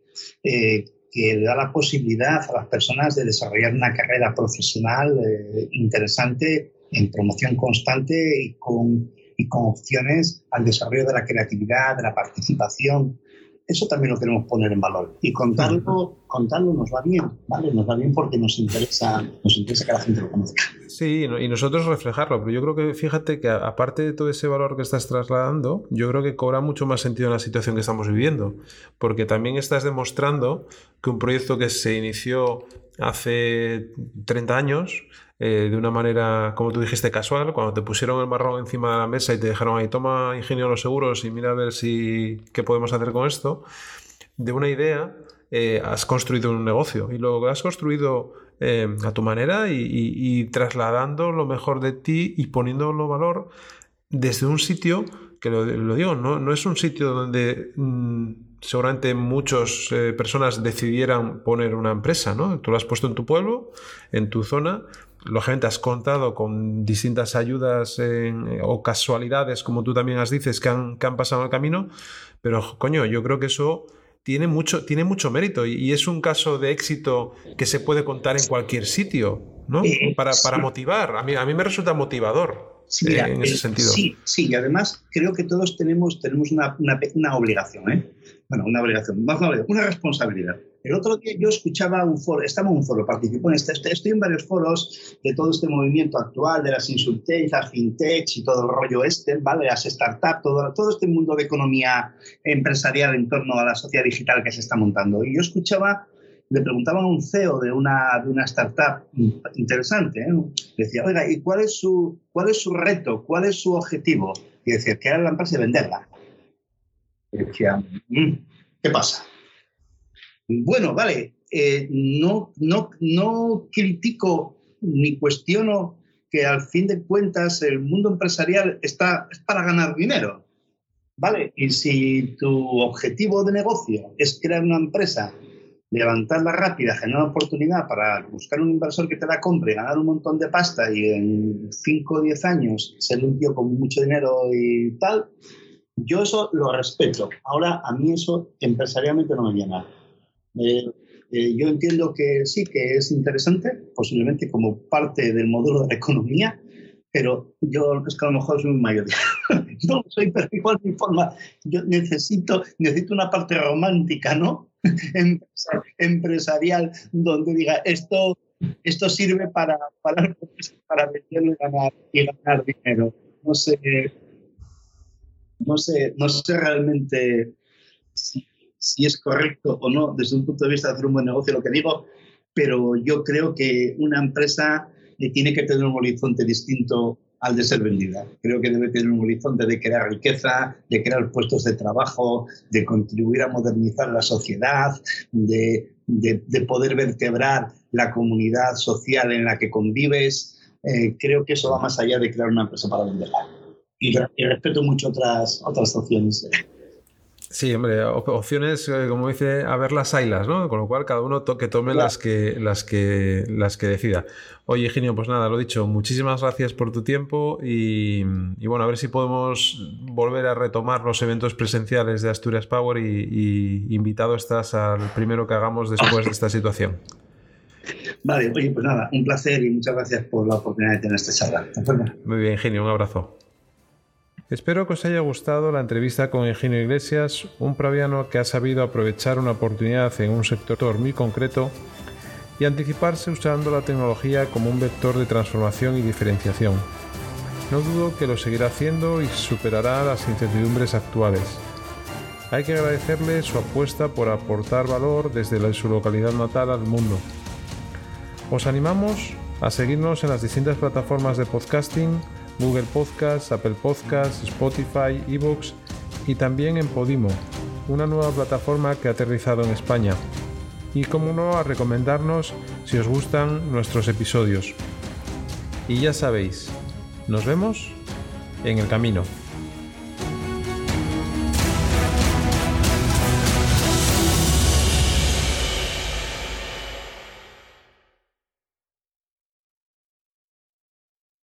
que le da la posibilidad a las personas de desarrollar una carrera profesional eh, interesante en promoción constante y con, y con opciones al desarrollo de la creatividad, de la participación. Eso también lo queremos poner en valor. Y contarlo, contarlo nos va bien, ¿vale? Nos va bien porque nos interesa, nos interesa que la gente lo conozca. Sí, y nosotros reflejarlo, pero yo creo que fíjate que aparte de todo ese valor que estás trasladando, yo creo que cobra mucho más sentido en la situación que estamos viviendo, porque también estás demostrando que un proyecto que se inició hace 30 años, eh, de una manera, como tú dijiste, casual, cuando te pusieron el marrón encima de la mesa y te dijeron ahí, toma ingenio los seguros y mira a ver si qué podemos hacer con esto, de una idea eh, has construido un negocio y lo has construido eh, a tu manera y, trasladando lo mejor de ti y poniéndolo valor desde un sitio que lo, digo, no, no, es un sitio donde mm, seguramente muchas personas decidieran poner una empresa, ¿no? Tú lo has puesto en tu pueblo, en tu zona, lógicamente has contado con distintas ayudas o casualidades, como tú también has dices, que han, que han pasado en el camino, pero coño, yo creo que eso tiene mucho, tiene mucho mérito y, es un caso de éxito que se puede contar en cualquier sitio, ¿no? para, para motivar. A mí, a mí me resulta motivador sí, en ese sentido. Sí, sí, y además creo que todos tenemos, tenemos una, una, una obligación, ¿eh? Bueno, una obligación, más una, una responsabilidad. El otro día yo escuchaba un foro, estaba en un foro, participo en este, este, estoy en varios foros de todo este movimiento actual, de las insultech, las fintech y todo el rollo este, ¿vale? Las startups, todo, todo este mundo de economía empresarial en torno a la sociedad digital que se está montando. Y yo escuchaba, le preguntaban a un CEO de una, de una startup interesante, ¿eh? decía, oiga, ¿y cuál es, su, cuál es su reto? ¿Cuál es su objetivo? Y decía, era la empresa de venderla. Mm, ¿qué pasa? Bueno, vale, eh, no, no, no critico ni cuestiono que al fin de cuentas el mundo empresarial está es para ganar dinero. ¿Vale? Y si tu objetivo de negocio es crear una empresa, levantarla rápida, generar oportunidad para buscar un inversor que te la compre, ganar un montón de pasta y en 5 o 10 años ser un tío con mucho dinero y tal, yo eso lo respeto. Ahora, a mí eso empresarialmente no me llena. Eh, eh, yo entiendo que sí, que es interesante, posiblemente como parte del modelo de la economía, pero yo es que a lo mejor soy un mayor. no soy, pero igual mi forma. Yo necesito, necesito una parte romántica, ¿no? Empresarial, donde diga esto, esto sirve para, para, para venderlo y ganar, y ganar dinero. No sé, no sé, no sé realmente si, es correcto o no desde un punto de vista de hacer un buen negocio lo que digo, pero yo creo que una empresa tiene que tener un horizonte distinto al de ser vendida. Creo que debe tener un horizonte de crear riqueza, de crear puestos de trabajo, de contribuir a modernizar la sociedad, de, de, poder vertebrar la comunidad social en la que convives. Eh, creo que eso va más allá de crear una empresa para venderla. Y, y respeto mucho otras, otras opciones. Sí, hombre, opciones, eh, como dice, a ver las ailas, ¿no? Con lo cual cada uno que tome las que, las que las que decida. Oye, Eugenio, pues nada, lo dicho, muchísimas gracias por tu tiempo y, bueno, a ver si podemos volver a retomar los eventos presenciales de Asturias Power y, invitado estás al primero que hagamos después de esta situación. Vale, oye, pues nada, un placer y muchas gracias por la oportunidad de tener esta charla. Muy bien, Eugenio, un abrazo. Espero que os haya gustado la entrevista con Eugenio Iglesias, un praviano que ha sabido aprovechar una oportunidad en un sector muy concreto y anticiparse usando la tecnología como un vector de transformación y diferenciación. No dudo que lo seguirá haciendo y superará las incertidumbres actuales. Hay que agradecerle su apuesta por aportar valor desde su localidad natal al mundo. Os animamos a seguirnos en las distintas plataformas de podcasting Google Podcasts, Apple Podcasts, Spotify, Evox y también en Podimo, una nueva plataforma que ha aterrizado en España. Y como no, a recomendarnos si os gustan nuestros episodios. Y ya sabéis, nos vemos en el camino.